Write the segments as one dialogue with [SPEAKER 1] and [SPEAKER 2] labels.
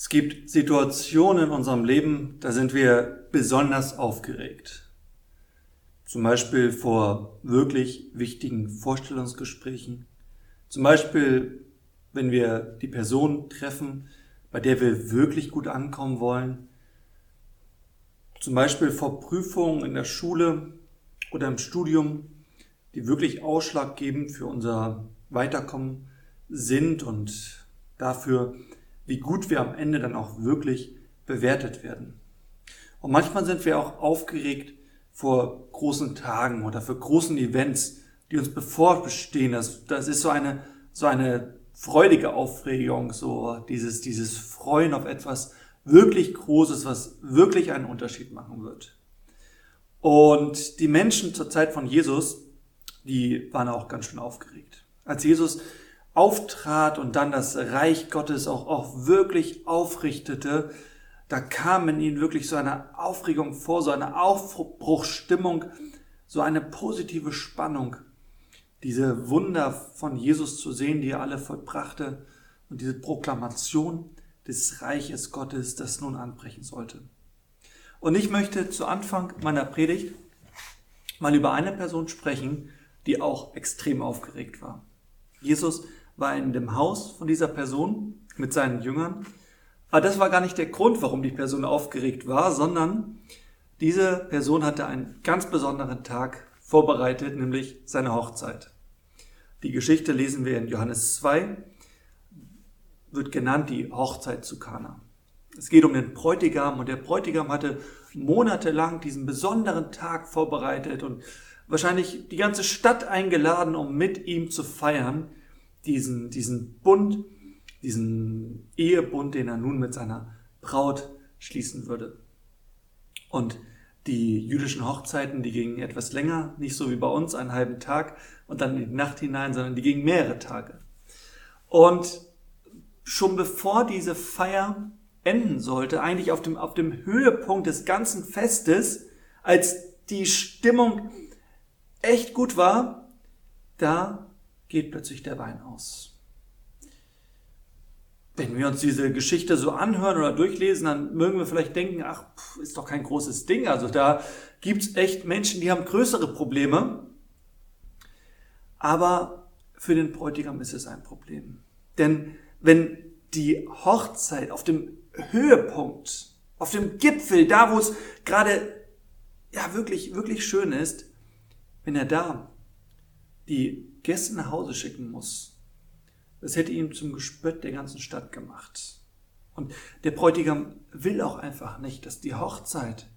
[SPEAKER 1] Es gibt Situationen in unserem Leben, da sind wir besonders aufgeregt. Zum Beispiel vor wirklich wichtigen Vorstellungsgesprächen. Zum Beispiel, wenn wir die Person treffen, bei der wir wirklich gut ankommen wollen. Zum Beispiel vor Prüfungen in der Schule oder im Studium, die wirklich ausschlaggebend für unser Weiterkommen sind und dafür, wie gut wir am Ende dann auch wirklich bewertet werden. Und manchmal sind wir auch aufgeregt vor großen Tagen oder für großen Events, die uns bevorbestehen. Das, das ist so eine, so eine freudige Aufregung, so dieses, dieses Freuen auf etwas wirklich Großes, was wirklich einen Unterschied machen wird. Und die Menschen zur Zeit von Jesus, die waren auch ganz schön aufgeregt. Als Jesus auftrat und dann das Reich Gottes auch, auch wirklich aufrichtete, da kam in ihnen wirklich so eine Aufregung vor, so eine Aufbruchstimmung, so eine positive Spannung, diese Wunder von Jesus zu sehen, die er alle vollbrachte und diese Proklamation des Reiches Gottes, das nun anbrechen sollte. Und ich möchte zu Anfang meiner Predigt mal über eine Person sprechen, die auch extrem aufgeregt war. Jesus war in dem Haus von dieser Person mit seinen Jüngern. Aber das war gar nicht der Grund, warum die Person aufgeregt war, sondern diese Person hatte einen ganz besonderen Tag vorbereitet, nämlich seine Hochzeit. Die Geschichte lesen wir in Johannes 2, wird genannt die Hochzeit zu Kana. Es geht um den Bräutigam und der Bräutigam hatte monatelang diesen besonderen Tag vorbereitet und wahrscheinlich die ganze Stadt eingeladen, um mit ihm zu feiern diesen, diesen Bund, diesen Ehebund, den er nun mit seiner Braut schließen würde. Und die jüdischen Hochzeiten, die gingen etwas länger, nicht so wie bei uns, einen halben Tag und dann in die Nacht hinein, sondern die gingen mehrere Tage. Und schon bevor diese Feier enden sollte, eigentlich auf dem, auf dem Höhepunkt des ganzen Festes, als die Stimmung echt gut war, da geht plötzlich der Wein aus. Wenn wir uns diese Geschichte so anhören oder durchlesen, dann mögen wir vielleicht denken, ach, ist doch kein großes Ding. Also da gibt es echt Menschen, die haben größere Probleme. Aber für den Bräutigam ist es ein Problem. Denn wenn die Hochzeit auf dem Höhepunkt, auf dem Gipfel, da wo es gerade ja wirklich, wirklich schön ist, wenn er da die Gäste nach Hause schicken muss, das hätte ihn zum Gespött der ganzen Stadt gemacht. Und der Bräutigam will auch einfach nicht, dass die Hochzeit,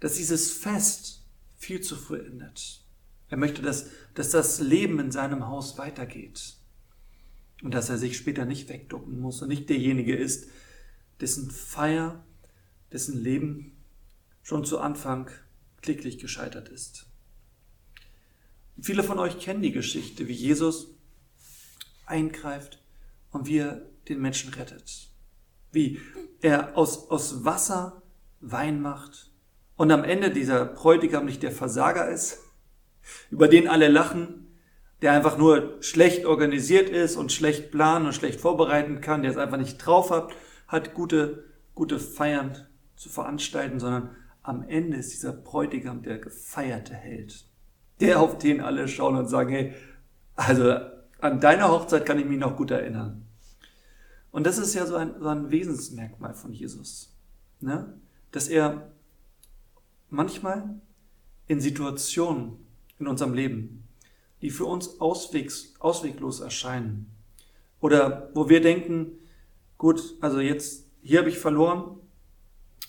[SPEAKER 1] dass dieses Fest viel zu früh endet. Er möchte, dass, dass das Leben in seinem Haus weitergeht. Und dass er sich später nicht wegducken muss und nicht derjenige ist, dessen Feier, dessen Leben schon zu Anfang kläglich gescheitert ist. Viele von euch kennen die Geschichte, wie Jesus eingreift und wie er den Menschen rettet. Wie er aus, aus Wasser Wein macht und am Ende dieser Bräutigam nicht der Versager ist, über den alle lachen, der einfach nur schlecht organisiert ist und schlecht planen und schlecht vorbereiten kann, der es einfach nicht drauf hat, hat gute, gute Feiern zu veranstalten, sondern am Ende ist dieser Bräutigam der gefeierte Held der, auf den alle schauen und sagen, hey, also an deine Hochzeit kann ich mich noch gut erinnern. Und das ist ja so ein, so ein Wesensmerkmal von Jesus, ne? dass er manchmal in Situationen in unserem Leben, die für uns auswegs, ausweglos erscheinen, oder wo wir denken, gut, also jetzt, hier habe ich verloren,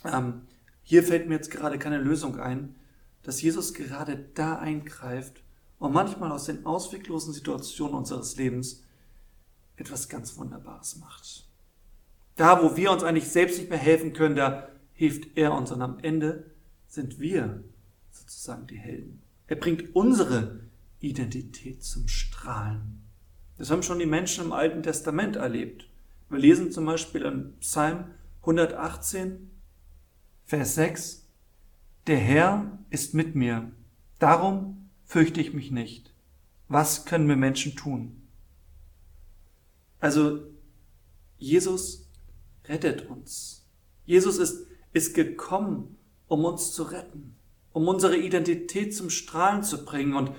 [SPEAKER 1] ähm, hier fällt mir jetzt gerade keine Lösung ein, dass Jesus gerade da eingreift und manchmal aus den ausweglosen Situationen unseres Lebens etwas ganz Wunderbares macht. Da, wo wir uns eigentlich selbst nicht mehr helfen können, da hilft er uns und am Ende sind wir sozusagen die Helden. Er bringt unsere Identität zum Strahlen. Das haben schon die Menschen im Alten Testament erlebt. Wir lesen zum Beispiel im Psalm 118, Vers 6, der Herr ist mit mir, darum fürchte ich mich nicht. Was können wir Menschen tun? Also Jesus rettet uns. Jesus ist, ist gekommen, um uns zu retten, um unsere Identität zum Strahlen zu bringen. Und,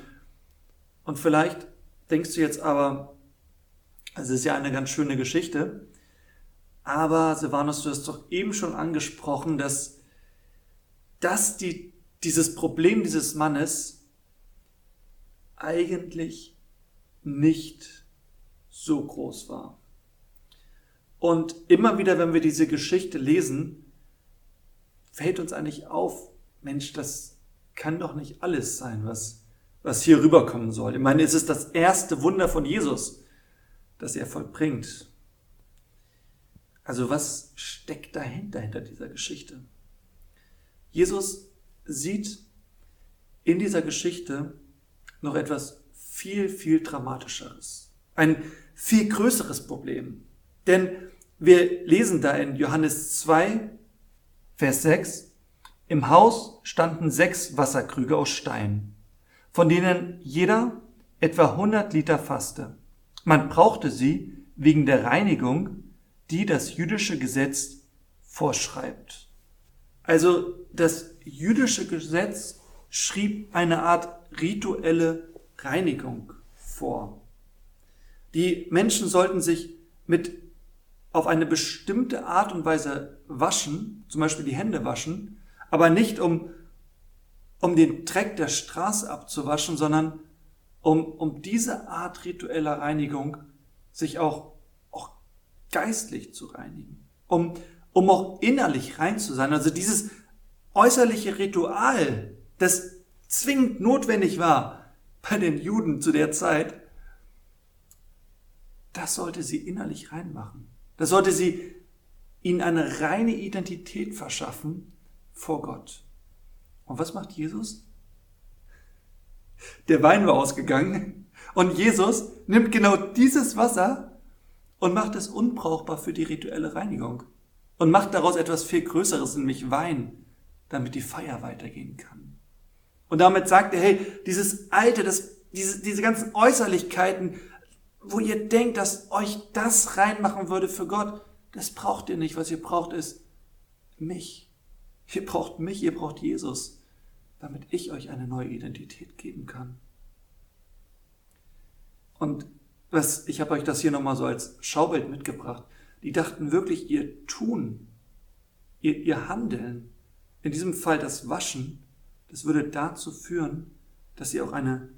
[SPEAKER 1] und vielleicht denkst du jetzt aber, es ist ja eine ganz schöne Geschichte, aber Silvanus, du hast doch eben schon angesprochen, dass, dass die, dieses Problem dieses Mannes eigentlich nicht so groß war. Und immer wieder, wenn wir diese Geschichte lesen, fällt uns eigentlich auf, Mensch, das kann doch nicht alles sein, was, was hier rüberkommen soll. Ich meine, es ist das erste Wunder von Jesus, das er vollbringt. Also was steckt dahinter, hinter dieser Geschichte? Jesus sieht in dieser Geschichte noch etwas viel, viel dramatischeres. Ein viel größeres Problem. Denn wir lesen da in Johannes 2, Vers 6, im Haus standen sechs Wasserkrüge aus Stein, von denen jeder etwa 100 Liter fasste. Man brauchte sie wegen der Reinigung, die das jüdische Gesetz vorschreibt. Also das jüdische Gesetz schrieb eine Art rituelle Reinigung vor. Die Menschen sollten sich mit auf eine bestimmte Art und Weise waschen, zum Beispiel die Hände waschen, aber nicht um, um den Dreck der Straße abzuwaschen, sondern um, um diese Art ritueller Reinigung sich auch, auch geistlich zu reinigen, um, um auch innerlich rein zu sein. Also dieses äußerliche Ritual, das zwingend notwendig war bei den Juden zu der Zeit, das sollte sie innerlich reinmachen. Das sollte sie ihnen eine reine Identität verschaffen vor Gott. Und was macht Jesus? Der Wein war ausgegangen und Jesus nimmt genau dieses Wasser und macht es unbrauchbar für die rituelle Reinigung und macht daraus etwas viel Größeres, nämlich Wein, damit die Feier weitergehen kann. Und damit sagt er, hey, dieses Alte, das, diese, diese ganzen Äußerlichkeiten, wo ihr denkt, dass euch das reinmachen würde für Gott, das braucht ihr nicht. Was ihr braucht, ist mich. Ihr braucht mich, ihr braucht Jesus, damit ich euch eine neue Identität geben kann. Und was, ich habe euch das hier nochmal so als Schaubild mitgebracht. Die dachten wirklich, ihr Tun, ihr, ihr Handeln, in diesem Fall das Waschen, das würde dazu führen, dass sie auch eine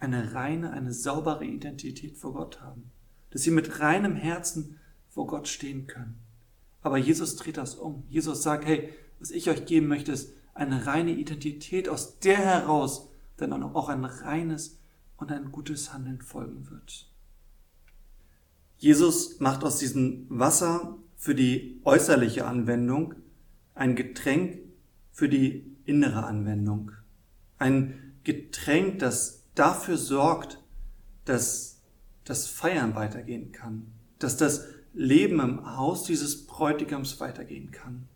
[SPEAKER 1] eine reine, eine saubere Identität vor Gott haben. Dass sie mit reinem Herzen vor Gott stehen können. Aber Jesus dreht das um. Jesus sagt, hey, was ich euch geben möchte, ist eine reine Identität, aus der heraus dann auch ein reines und ein gutes Handeln folgen wird. Jesus macht aus diesem Wasser für die äußerliche Anwendung ein Getränk für die innere Anwendung. Ein Getränk, das dafür sorgt, dass das Feiern weitergehen kann, dass das Leben im Haus dieses Bräutigams weitergehen kann.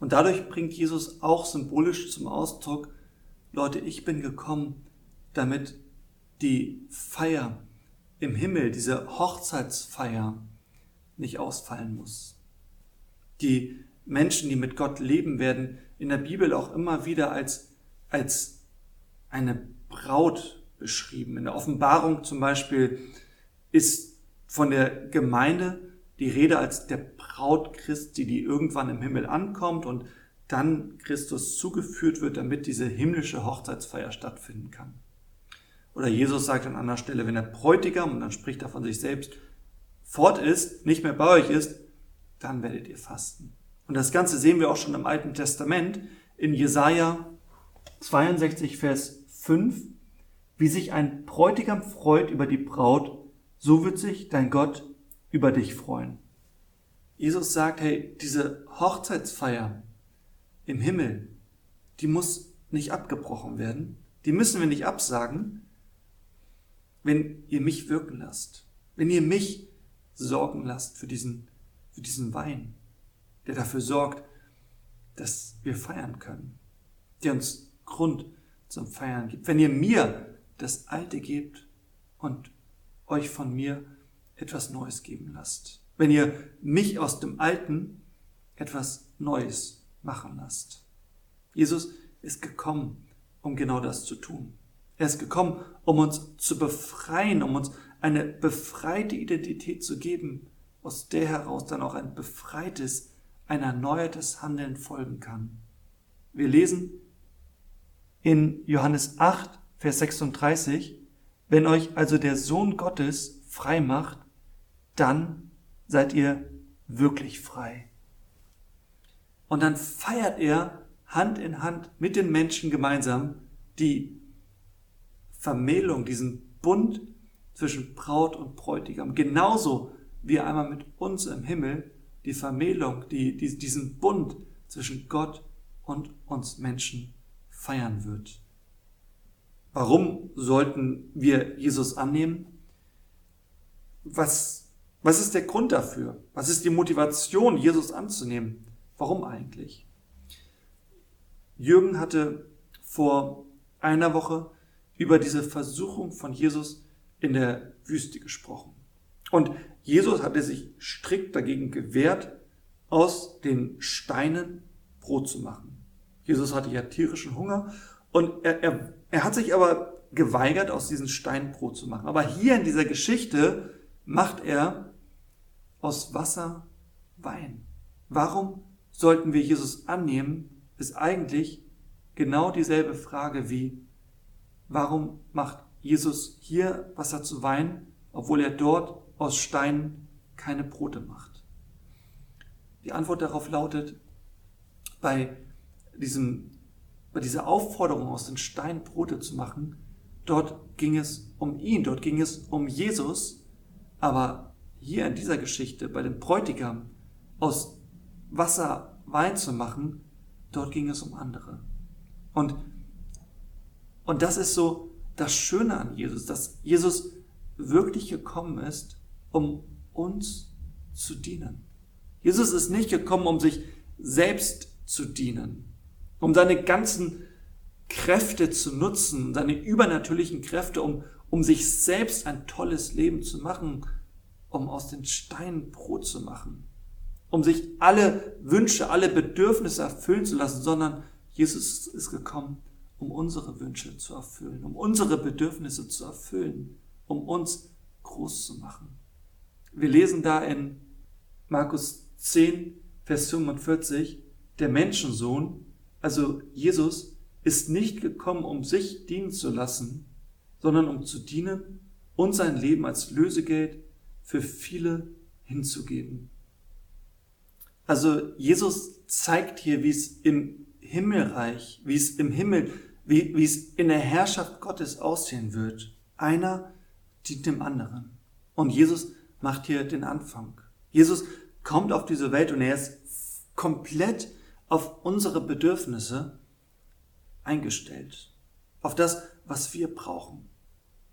[SPEAKER 1] Und dadurch bringt Jesus auch symbolisch zum Ausdruck, Leute, ich bin gekommen, damit die Feier im Himmel, diese Hochzeitsfeier, nicht ausfallen muss. Die Menschen, die mit Gott leben, werden in der Bibel auch immer wieder als, als eine Braut beschrieben. In der Offenbarung zum Beispiel ist von der Gemeinde die Rede als der Braut Christi, die irgendwann im Himmel ankommt und dann Christus zugeführt wird, damit diese himmlische Hochzeitsfeier stattfinden kann. Oder Jesus sagt an anderer Stelle, wenn der Bräutigam, und dann spricht er von sich selbst, fort ist, nicht mehr bei euch ist, dann werdet ihr fasten. Und das Ganze sehen wir auch schon im Alten Testament in Jesaja 62, Vers 5. Wie sich ein Bräutigam freut über die Braut, so wird sich dein Gott über dich freuen. Jesus sagt, hey, diese Hochzeitsfeier im Himmel, die muss nicht abgebrochen werden. Die müssen wir nicht absagen, wenn ihr mich wirken lasst. Wenn ihr mich sorgen lasst für diesen, für diesen Wein, der dafür sorgt, dass wir feiern können, der uns Grund zum Feiern gibt. Wenn ihr mir das Alte gebt und euch von mir etwas Neues geben lasst. wenn ihr mich aus dem Alten etwas Neues machen lasst. Jesus ist gekommen, um genau das zu tun. Er ist gekommen, um uns zu befreien, um uns eine befreite Identität zu geben, aus der heraus dann auch ein befreites, ein erneuertes Handeln folgen kann. Wir lesen in Johannes 8, Vers 36, wenn euch also der Sohn Gottes frei macht, dann seid ihr wirklich frei. Und dann feiert er Hand in Hand mit den Menschen gemeinsam die Vermählung, diesen Bund zwischen Braut und Bräutigam. Genauso wie er einmal mit uns im Himmel die Vermählung, die, die, diesen Bund zwischen Gott und uns Menschen feiern wird. Warum sollten wir Jesus annehmen? Was, was ist der Grund dafür? Was ist die Motivation, Jesus anzunehmen? Warum eigentlich? Jürgen hatte vor einer Woche über diese Versuchung von Jesus in der Wüste gesprochen. Und Jesus hatte sich strikt dagegen gewehrt, aus den Steinen Brot zu machen. Jesus hatte ja tierischen Hunger und er, er, er hat sich aber geweigert, aus diesen Steinen Brot zu machen. Aber hier in dieser Geschichte macht er aus Wasser Wein. Warum sollten wir Jesus annehmen, ist eigentlich genau dieselbe Frage wie, warum macht Jesus hier Wasser zu Wein, obwohl er dort aus Steinen keine Brote macht? Die Antwort darauf lautet, bei, diesem, bei dieser Aufforderung aus den Steinen Brote zu machen, dort ging es um ihn, dort ging es um Jesus, aber hier in dieser Geschichte bei dem Bräutigam aus Wasser Wein zu machen, dort ging es um andere. Und, und das ist so das Schöne an Jesus, dass Jesus wirklich gekommen ist, um uns zu dienen. Jesus ist nicht gekommen, um sich selbst zu dienen, um seine ganzen Kräfte zu nutzen, seine übernatürlichen Kräfte, um, um sich selbst ein tolles Leben zu machen, um aus den Steinen Brot zu machen, um sich alle Wünsche, alle Bedürfnisse erfüllen zu lassen, sondern Jesus ist gekommen, um unsere Wünsche zu erfüllen, um unsere Bedürfnisse zu erfüllen, um uns groß zu machen. Wir lesen da in Markus 10, Vers 45, der Menschensohn, also Jesus, ist nicht gekommen, um sich dienen zu lassen, sondern um zu dienen und sein Leben als Lösegeld für viele hinzugeben. Also Jesus zeigt hier, wie es im Himmelreich, wie es im Himmel, wie, wie es in der Herrschaft Gottes aussehen wird. Einer dient dem anderen. Und Jesus macht hier den Anfang. Jesus kommt auf diese Welt und er ist komplett auf unsere Bedürfnisse eingestellt. Auf das, was wir brauchen.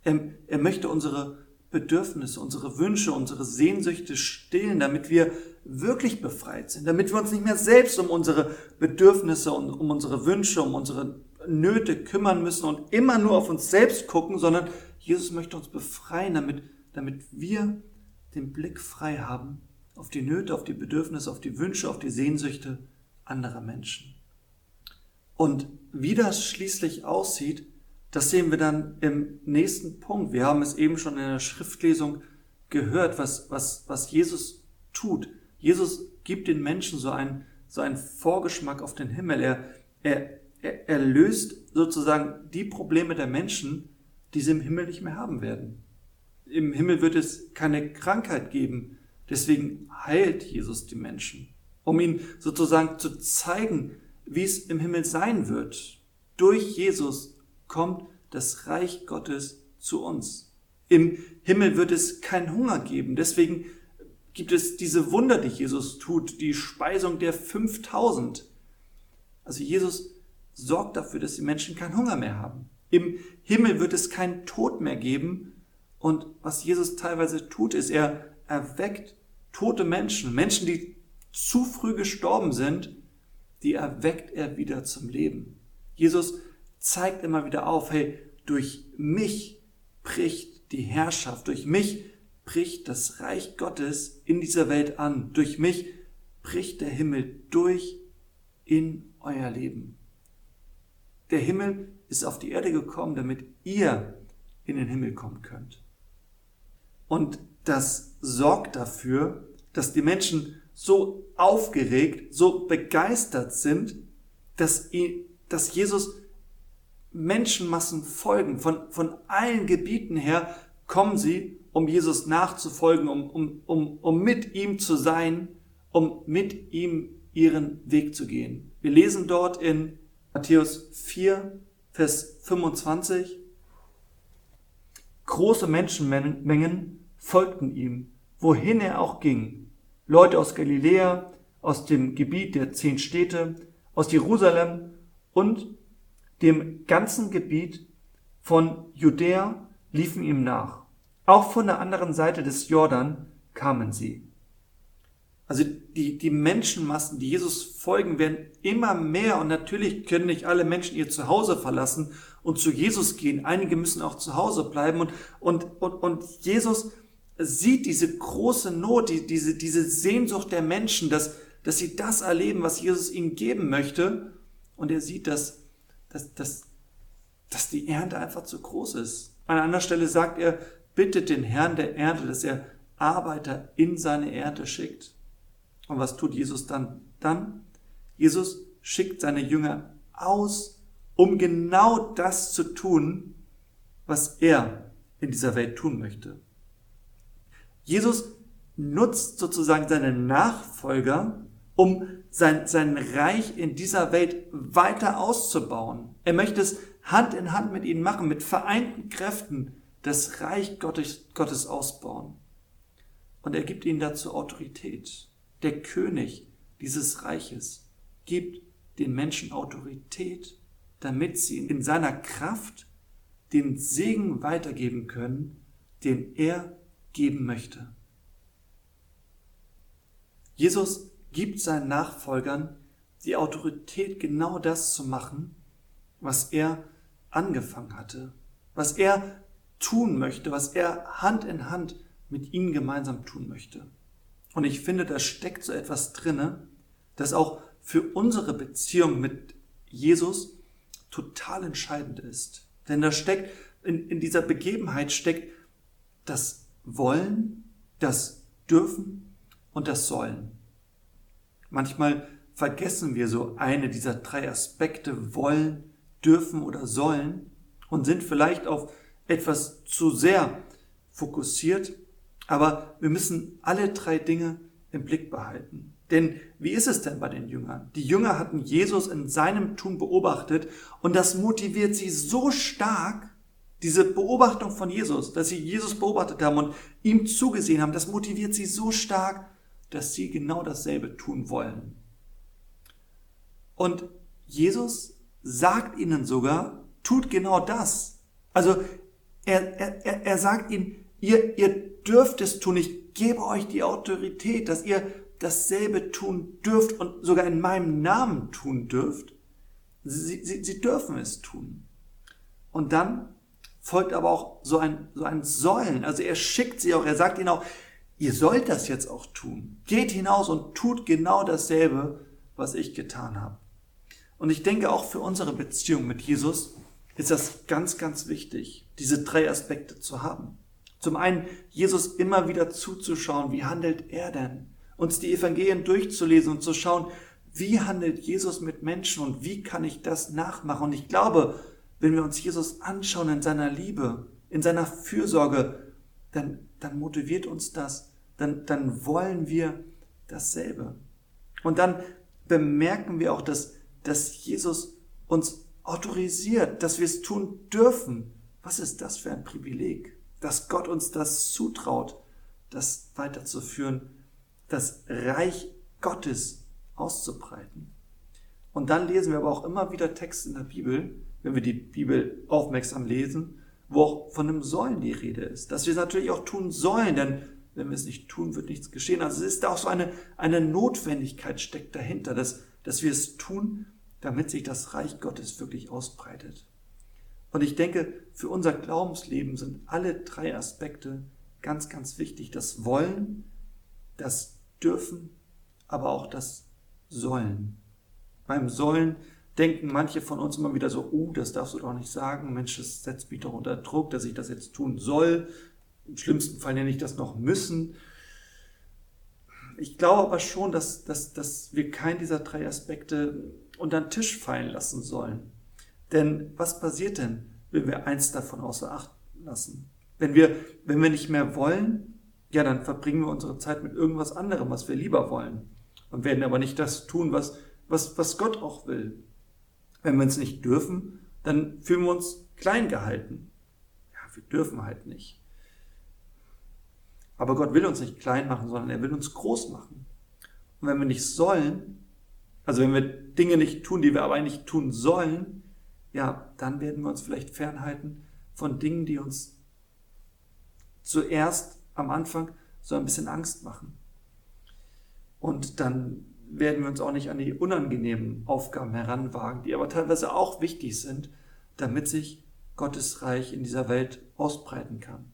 [SPEAKER 1] Er, er möchte unsere Bedürfnisse, unsere Wünsche, unsere Sehnsüchte stillen, damit wir wirklich befreit sind, damit wir uns nicht mehr selbst um unsere Bedürfnisse und um unsere Wünsche, um unsere Nöte kümmern müssen und immer nur auf uns selbst gucken, sondern Jesus möchte uns befreien, damit, damit wir den Blick frei haben auf die Nöte, auf die Bedürfnisse, auf die Wünsche, auf die Sehnsüchte anderer Menschen. Und wie das schließlich aussieht, das sehen wir dann im nächsten Punkt. Wir haben es eben schon in der Schriftlesung gehört, was, was, was Jesus tut. Jesus gibt den Menschen so einen, so einen Vorgeschmack auf den Himmel. Er, er, er, er löst sozusagen die Probleme der Menschen, die sie im Himmel nicht mehr haben werden. Im Himmel wird es keine Krankheit geben. Deswegen heilt Jesus die Menschen, um ihnen sozusagen zu zeigen, wie es im Himmel sein wird. Durch Jesus kommt das Reich Gottes zu uns. Im Himmel wird es keinen Hunger geben. Deswegen gibt es diese Wunder, die Jesus tut, die Speisung der 5000. Also Jesus sorgt dafür, dass die Menschen keinen Hunger mehr haben. Im Himmel wird es keinen Tod mehr geben. Und was Jesus teilweise tut, ist, er erweckt tote Menschen, Menschen, die zu früh gestorben sind, die erweckt er wieder zum Leben. Jesus zeigt immer wieder auf, hey, durch mich bricht die Herrschaft, durch mich bricht das Reich Gottes in dieser Welt an. Durch mich bricht der Himmel durch in euer Leben. Der Himmel ist auf die Erde gekommen, damit ihr in den Himmel kommen könnt. Und das sorgt dafür, dass die Menschen so aufgeregt, so begeistert sind, dass, dass Jesus Menschenmassen folgen. Von, von allen Gebieten her kommen sie, um Jesus nachzufolgen, um, um, um, um mit ihm zu sein, um mit ihm ihren Weg zu gehen. Wir lesen dort in Matthäus 4, Vers 25, Große Menschenmengen folgten ihm, wohin er auch ging. Leute aus Galiläa, aus dem Gebiet der zehn Städte, aus Jerusalem und dem ganzen Gebiet von Judäa liefen ihm nach. Auch von der anderen Seite des Jordan kamen sie. Also die, die Menschenmassen, die Jesus folgen, werden immer mehr und natürlich können nicht alle Menschen ihr Zuhause verlassen und zu Jesus gehen. Einige müssen auch zu Hause bleiben und, und, und, und Jesus sieht diese große Not, die, diese, diese Sehnsucht der Menschen, dass, dass sie das erleben, was Jesus ihnen geben möchte. Und er sieht, dass, dass, dass, dass die Ernte einfach zu groß ist. An einer Stelle sagt er, bittet den Herrn der Ernte, dass er Arbeiter in seine Ernte schickt. Und was tut Jesus dann? Dann, Jesus schickt seine Jünger aus, um genau das zu tun, was er in dieser Welt tun möchte. Jesus nutzt sozusagen seine Nachfolger, um sein, sein Reich in dieser Welt weiter auszubauen. Er möchte es Hand in Hand mit ihnen machen, mit vereinten Kräften das Reich Gottes, Gottes ausbauen. Und er gibt ihnen dazu Autorität der König dieses Reiches, gibt den Menschen Autorität, damit sie in seiner Kraft den Segen weitergeben können, den er geben möchte. Jesus gibt seinen Nachfolgern die Autorität, genau das zu machen, was er angefangen hatte, was er tun möchte, was er Hand in Hand mit ihnen gemeinsam tun möchte. Und ich finde, da steckt so etwas drinne, das auch für unsere Beziehung mit Jesus total entscheidend ist. Denn da steckt, in, in dieser Begebenheit steckt das Wollen, das Dürfen und das Sollen. Manchmal vergessen wir so eine dieser drei Aspekte, wollen, dürfen oder sollen, und sind vielleicht auf etwas zu sehr fokussiert aber wir müssen alle drei Dinge im Blick behalten. Denn wie ist es denn bei den Jüngern? Die Jünger hatten Jesus in seinem Tun beobachtet und das motiviert sie so stark, diese Beobachtung von Jesus, dass sie Jesus beobachtet haben und ihm zugesehen haben, das motiviert sie so stark, dass sie genau dasselbe tun wollen. Und Jesus sagt ihnen sogar, tut genau das. Also er, er, er sagt ihnen, ihr, ihr dürft es tun. Ich gebe euch die Autorität, dass ihr dasselbe tun dürft und sogar in meinem Namen tun dürft. Sie, sie, sie dürfen es tun. Und dann folgt aber auch so ein, so ein Sollen. Also er schickt sie auch, er sagt ihnen auch, ihr sollt das jetzt auch tun. Geht hinaus und tut genau dasselbe, was ich getan habe. Und ich denke auch für unsere Beziehung mit Jesus ist das ganz, ganz wichtig, diese drei Aspekte zu haben. Zum einen Jesus immer wieder zuzuschauen, wie handelt er denn? Uns die Evangelien durchzulesen und zu schauen, wie handelt Jesus mit Menschen und wie kann ich das nachmachen? Und ich glaube, wenn wir uns Jesus anschauen in seiner Liebe, in seiner Fürsorge, dann, dann motiviert uns das, dann, dann wollen wir dasselbe. Und dann bemerken wir auch, dass, dass Jesus uns autorisiert, dass wir es tun dürfen. Was ist das für ein Privileg? dass Gott uns das zutraut, das weiterzuführen, das Reich Gottes auszubreiten. Und dann lesen wir aber auch immer wieder Texte in der Bibel, wenn wir die Bibel aufmerksam lesen, wo auch von einem Sollen die Rede ist. Dass wir es natürlich auch tun sollen, denn wenn wir es nicht tun, wird nichts geschehen. Also es ist auch so eine, eine Notwendigkeit steckt dahinter, dass, dass wir es tun, damit sich das Reich Gottes wirklich ausbreitet. Und ich denke, für unser Glaubensleben sind alle drei Aspekte ganz, ganz wichtig. Das Wollen, das Dürfen, aber auch das Sollen. Beim Sollen denken manche von uns immer wieder so, oh, das darfst du doch nicht sagen, Mensch, das setzt mich doch unter Druck, dass ich das jetzt tun soll. Im schlimmsten Fall nenne ich das noch müssen. Ich glaube aber schon, dass, dass, dass wir keinen dieser drei Aspekte unter den Tisch fallen lassen sollen. Denn was passiert denn, wenn wir eins davon außer Acht lassen? Wenn wir, wenn wir nicht mehr wollen, ja, dann verbringen wir unsere Zeit mit irgendwas anderem, was wir lieber wollen. Und werden aber nicht das tun, was, was, was Gott auch will. Wenn wir es nicht dürfen, dann fühlen wir uns klein gehalten. Ja, wir dürfen halt nicht. Aber Gott will uns nicht klein machen, sondern er will uns groß machen. Und wenn wir nicht sollen, also wenn wir Dinge nicht tun, die wir aber eigentlich tun sollen, ja, dann werden wir uns vielleicht fernhalten von Dingen, die uns zuerst am Anfang so ein bisschen Angst machen. Und dann werden wir uns auch nicht an die unangenehmen Aufgaben heranwagen, die aber teilweise auch wichtig sind, damit sich Gottes Reich in dieser Welt ausbreiten kann.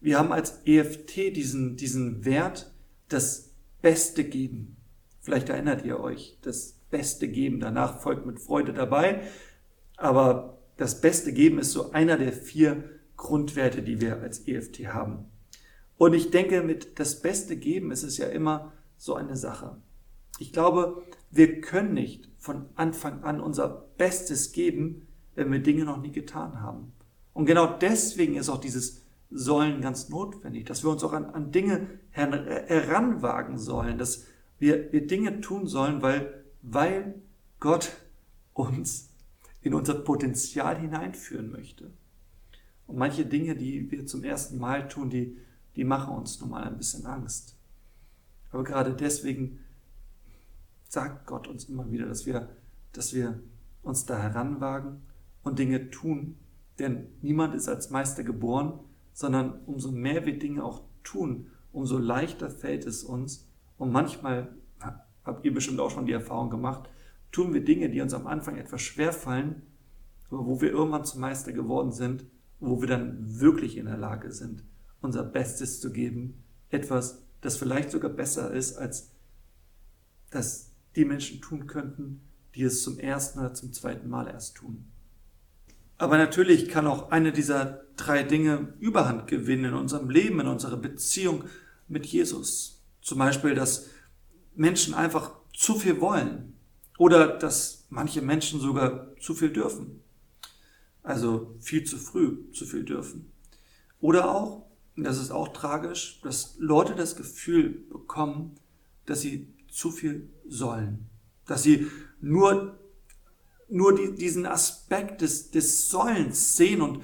[SPEAKER 1] Wir haben als EFT diesen, diesen Wert, das Beste geben. Vielleicht erinnert ihr euch, das Beste geben. Danach folgt mit Freude dabei. Aber das Beste geben ist so einer der vier Grundwerte, die wir als EFT haben. Und ich denke, mit das Beste geben ist es ja immer so eine Sache. Ich glaube, wir können nicht von Anfang an unser Bestes geben, wenn wir Dinge noch nie getan haben. Und genau deswegen ist auch dieses Sollen ganz notwendig, dass wir uns auch an, an Dinge heranwagen sollen, dass wir, wir Dinge tun sollen, weil, weil Gott uns in unser Potenzial hineinführen möchte. Und manche Dinge, die wir zum ersten Mal tun, die, die machen uns nun mal ein bisschen Angst. Aber gerade deswegen sagt Gott uns immer wieder, dass wir, dass wir uns da heranwagen und Dinge tun. Denn niemand ist als Meister geboren, sondern umso mehr wir Dinge auch tun, umso leichter fällt es uns. Und manchmal, habt ihr bestimmt auch schon die Erfahrung gemacht, tun wir Dinge, die uns am Anfang etwas schwer fallen, aber wo wir irgendwann zum Meister geworden sind wo wir dann wirklich in der Lage sind, unser Bestes zu geben, etwas, das vielleicht sogar besser ist, als das die Menschen tun könnten, die es zum ersten oder zum zweiten Mal erst tun. Aber natürlich kann auch eine dieser drei Dinge Überhand gewinnen in unserem Leben, in unserer Beziehung mit Jesus. Zum Beispiel, dass Menschen einfach zu viel wollen oder dass manche Menschen sogar zu viel dürfen. Also viel zu früh zu viel dürfen. Oder auch, das ist auch tragisch, dass Leute das Gefühl bekommen, dass sie zu viel sollen. Dass sie nur, nur die, diesen Aspekt des, des Sollens sehen und,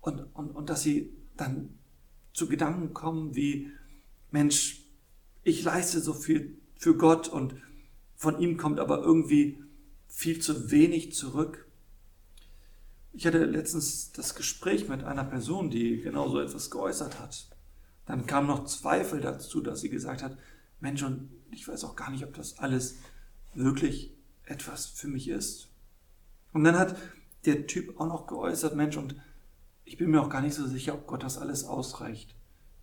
[SPEAKER 1] und, und, und dass sie dann zu Gedanken kommen wie, Mensch, ich leiste so viel für Gott und von ihm kommt aber irgendwie viel zu wenig zurück. Ich hatte letztens das Gespräch mit einer Person, die genau so etwas geäußert hat. Dann kam noch Zweifel dazu, dass sie gesagt hat, Mensch, und ich weiß auch gar nicht, ob das alles wirklich etwas für mich ist. Und dann hat der Typ auch noch geäußert, Mensch, und ich bin mir auch gar nicht so sicher, ob Gott das alles ausreicht,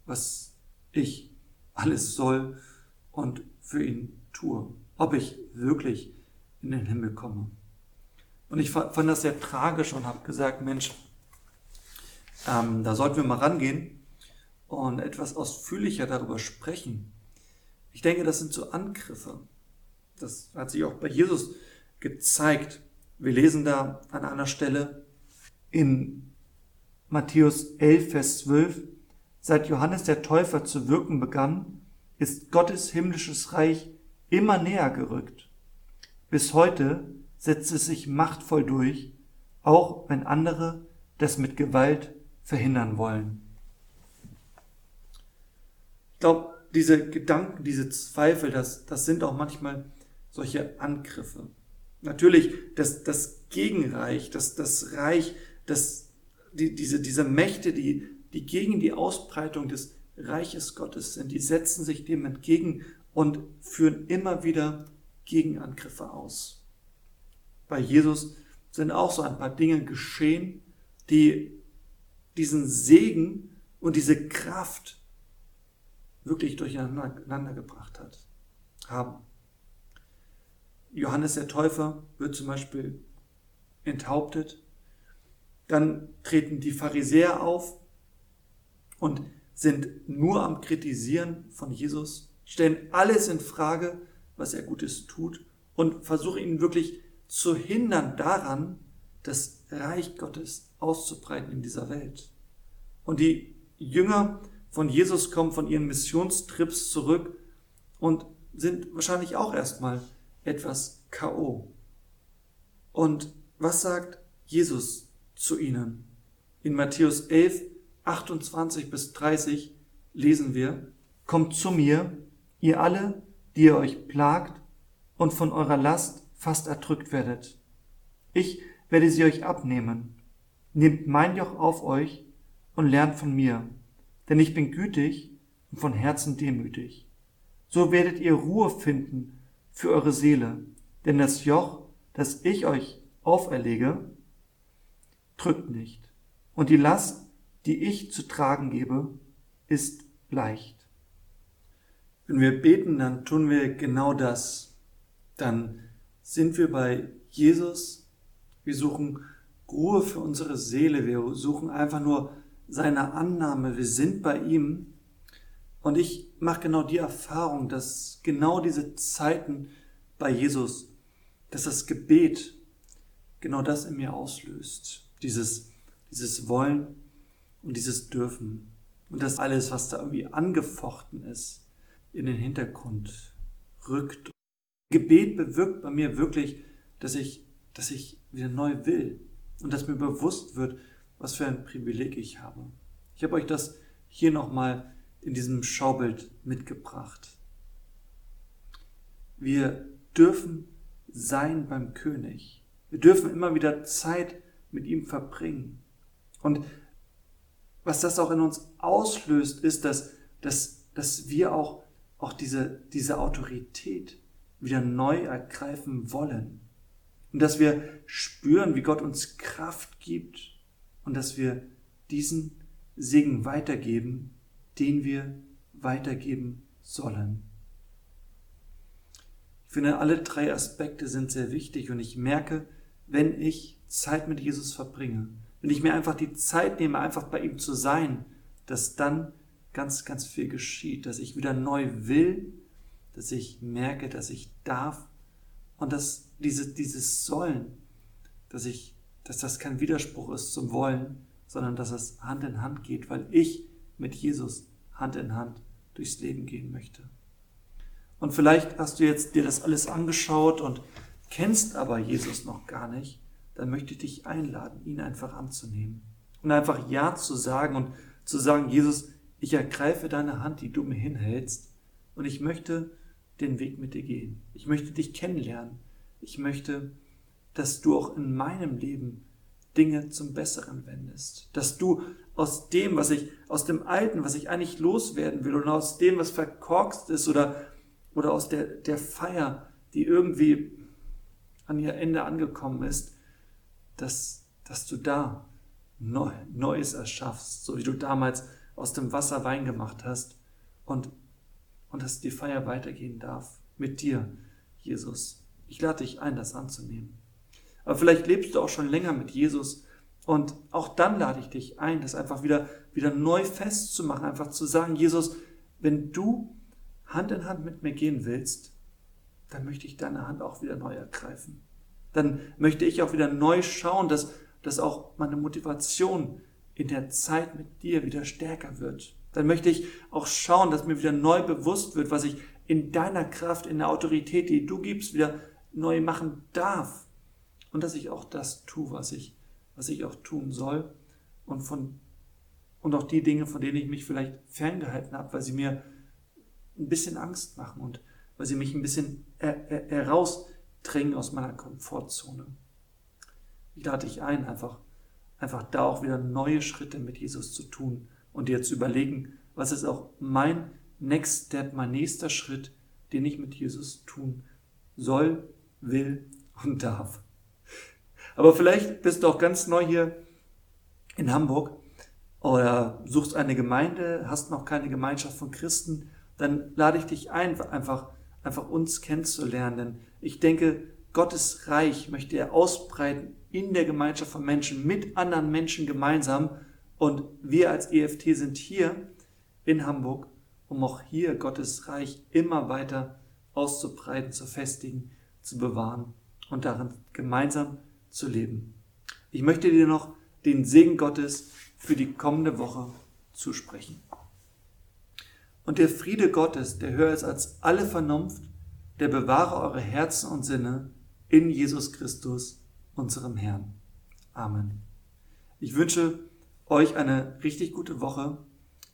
[SPEAKER 1] was ich alles soll und für ihn tue. Ob ich wirklich in den Himmel komme. Und ich fand das sehr tragisch und habe gesagt, Mensch, ähm, da sollten wir mal rangehen und etwas ausführlicher darüber sprechen. Ich denke, das sind so Angriffe. Das hat sich auch bei Jesus gezeigt. Wir lesen da an einer Stelle in Matthäus 11, Vers 12, seit Johannes der Täufer zu wirken begann, ist Gottes himmlisches Reich immer näher gerückt. Bis heute setzt es sich machtvoll durch, auch wenn andere das mit Gewalt verhindern wollen. Ich glaube, diese Gedanken, diese Zweifel, das, das sind auch manchmal solche Angriffe. Natürlich, das, das Gegenreich, das, das Reich, das, die, diese, diese Mächte, die, die gegen die Ausbreitung des Reiches Gottes sind, die setzen sich dem entgegen und führen immer wieder Gegenangriffe aus bei Jesus sind auch so ein paar Dinge geschehen, die diesen Segen und diese Kraft wirklich durcheinander gebracht hat, haben. Johannes der Täufer wird zum Beispiel enthauptet. Dann treten die Pharisäer auf und sind nur am Kritisieren von Jesus, stellen alles in Frage, was er Gutes tut und versuchen ihn wirklich zu hindern daran, das Reich Gottes auszubreiten in dieser Welt. Und die Jünger von Jesus kommen von ihren Missionstrips zurück und sind wahrscheinlich auch erstmal etwas KO. Und was sagt Jesus zu ihnen? In Matthäus 11, 28 bis 30 lesen wir, Kommt zu mir, ihr alle, die ihr euch plagt und von eurer Last fast erdrückt werdet. Ich werde sie euch abnehmen. Nehmt mein Joch auf euch und lernt von mir, denn ich bin gütig und von Herzen demütig. So werdet ihr Ruhe finden für eure Seele, denn das Joch, das ich euch auferlege, drückt nicht, und die Last, die ich zu tragen gebe, ist leicht. Wenn wir beten, dann tun wir genau das. Dann sind wir bei Jesus. Wir suchen Ruhe für unsere Seele. Wir suchen einfach nur seine Annahme. Wir sind bei ihm. Und ich mache genau die Erfahrung, dass genau diese Zeiten bei Jesus, dass das Gebet genau das in mir auslöst. Dieses, dieses Wollen und dieses Dürfen. Und das alles, was da irgendwie angefochten ist, in den Hintergrund rückt. Gebet bewirkt bei mir wirklich, dass ich, dass ich wieder neu will und dass mir bewusst wird, was für ein Privileg ich habe. Ich habe euch das hier nochmal in diesem Schaubild mitgebracht. Wir dürfen sein beim König. Wir dürfen immer wieder Zeit mit ihm verbringen. Und was das auch in uns auslöst, ist, dass, dass, dass wir auch, auch diese, diese Autorität wieder neu ergreifen wollen. Und dass wir spüren, wie Gott uns Kraft gibt und dass wir diesen Segen weitergeben, den wir weitergeben sollen. Ich finde, alle drei Aspekte sind sehr wichtig und ich merke, wenn ich Zeit mit Jesus verbringe, wenn ich mir einfach die Zeit nehme, einfach bei ihm zu sein, dass dann ganz, ganz viel geschieht, dass ich wieder neu will, dass ich merke, dass ich darf und dass diese, dieses Sollen, dass ich, dass das kein Widerspruch ist zum Wollen, sondern dass es Hand in Hand geht, weil ich mit Jesus Hand in Hand durchs Leben gehen möchte. Und vielleicht hast du jetzt dir das alles angeschaut und kennst aber Jesus noch gar nicht, dann möchte ich dich einladen, ihn einfach anzunehmen und einfach Ja zu sagen und zu sagen, Jesus, ich ergreife deine Hand, die du mir hinhältst und ich möchte den Weg mit dir gehen. Ich möchte dich kennenlernen. Ich möchte, dass du auch in meinem Leben Dinge zum Besseren wendest. Dass du aus dem, was ich, aus dem Alten, was ich eigentlich loswerden will und aus dem, was verkorkst ist oder, oder aus der, der Feier, die irgendwie an ihr Ende angekommen ist, dass, dass du da Neu, Neues erschaffst, so wie du damals aus dem Wasser Wein gemacht hast und, und dass die Feier weitergehen darf mit dir, Jesus. Ich lade dich ein, das anzunehmen. Aber vielleicht lebst du auch schon länger mit Jesus und auch dann lade ich dich ein, das einfach wieder, wieder neu festzumachen, einfach zu sagen, Jesus, wenn du Hand in Hand mit mir gehen willst, dann möchte ich deine Hand auch wieder neu ergreifen. Dann möchte ich auch wieder neu schauen, dass, dass auch meine Motivation in der Zeit mit dir wieder stärker wird. Dann möchte ich auch schauen, dass mir wieder neu bewusst wird, was ich in deiner Kraft, in der Autorität, die du gibst, wieder neu machen darf. Und dass ich auch das tue, was ich, was ich auch tun soll. Und von und auch die Dinge, von denen ich mich vielleicht ferngehalten habe, weil sie mir ein bisschen Angst machen und weil sie mich ein bisschen herausdrängen aus meiner Komfortzone. Ich lade dich ein, einfach, einfach da auch wieder neue Schritte mit Jesus zu tun und dir zu überlegen, was ist auch mein Next Step, mein nächster Schritt, den ich mit Jesus tun soll, will und darf. Aber vielleicht bist du auch ganz neu hier in Hamburg oder suchst eine Gemeinde, hast noch keine Gemeinschaft von Christen, dann lade ich dich ein, einfach, einfach uns kennenzulernen. Denn ich denke, Gottes Reich möchte er ausbreiten in der Gemeinschaft von Menschen, mit anderen Menschen gemeinsam. Und wir als EFT sind hier in Hamburg, um auch hier Gottes Reich immer weiter auszubreiten, zu festigen, zu bewahren und darin gemeinsam zu leben. Ich möchte dir noch den Segen Gottes für die kommende Woche zusprechen. Und der Friede Gottes, der höher ist als alle Vernunft, der bewahre eure Herzen und Sinne in Jesus Christus, unserem Herrn. Amen. Ich wünsche euch eine richtig gute Woche,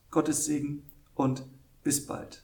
[SPEAKER 1] Gottes Segen und bis bald.